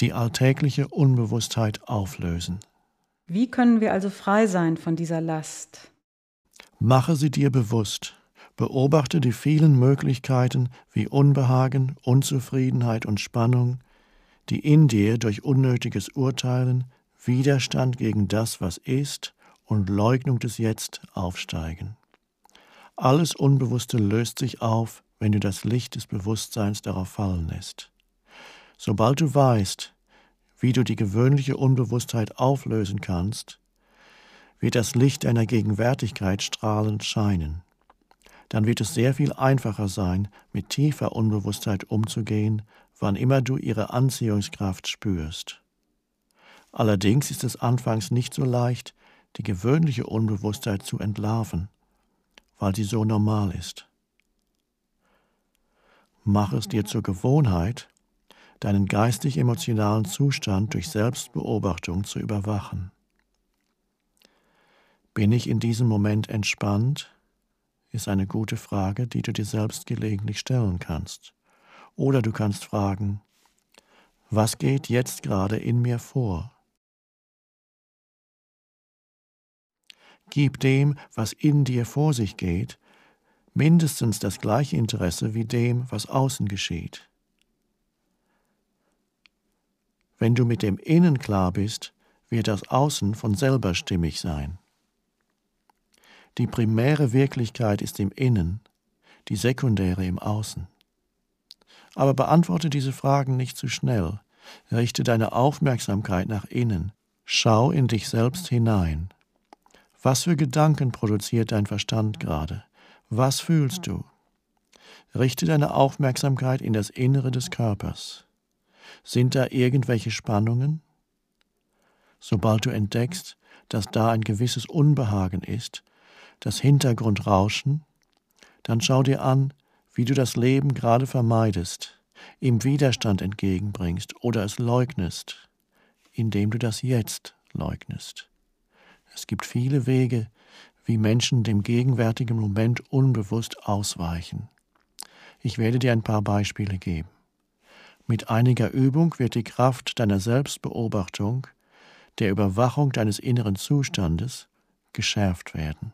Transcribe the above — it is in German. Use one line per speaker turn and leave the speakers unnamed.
die alltägliche Unbewusstheit auflösen.
Wie können wir also frei sein von dieser Last?
Mache sie dir bewusst. Beobachte die vielen Möglichkeiten wie Unbehagen, Unzufriedenheit und Spannung, die in dir durch unnötiges Urteilen, Widerstand gegen das, was ist und Leugnung des Jetzt aufsteigen. Alles Unbewusste löst sich auf, wenn du das Licht des Bewusstseins darauf fallen lässt. Sobald du weißt, wie du die gewöhnliche Unbewusstheit auflösen kannst, wird das Licht deiner Gegenwärtigkeit strahlend scheinen. Dann wird es sehr viel einfacher sein, mit tiefer Unbewusstheit umzugehen, wann immer du ihre Anziehungskraft spürst. Allerdings ist es anfangs nicht so leicht, die gewöhnliche Unbewusstheit zu entlarven, weil sie so normal ist. Mach es dir zur Gewohnheit, deinen geistig-emotionalen Zustand durch Selbstbeobachtung zu überwachen. Bin ich in diesem Moment entspannt? ist eine gute Frage, die du dir selbst gelegentlich stellen kannst. Oder du kannst fragen, was geht jetzt gerade in mir vor? Gib dem, was in dir vor sich geht, mindestens das gleiche Interesse wie dem, was außen geschieht. Wenn du mit dem Innen klar bist, wird das Außen von selber stimmig sein. Die primäre Wirklichkeit ist im Innen, die sekundäre im Außen. Aber beantworte diese Fragen nicht zu schnell. Richte deine Aufmerksamkeit nach innen. Schau in dich selbst hinein. Was für Gedanken produziert dein Verstand gerade? Was fühlst du? Richte deine Aufmerksamkeit in das Innere des Körpers. Sind da irgendwelche Spannungen? Sobald du entdeckst, dass da ein gewisses Unbehagen ist, das Hintergrundrauschen, dann schau dir an, wie du das Leben gerade vermeidest, ihm Widerstand entgegenbringst oder es leugnest, indem du das Jetzt leugnest. Es gibt viele Wege, wie Menschen dem gegenwärtigen Moment unbewusst ausweichen. Ich werde dir ein paar Beispiele geben. Mit einiger Übung wird die Kraft deiner Selbstbeobachtung, der Überwachung deines inneren Zustandes geschärft werden.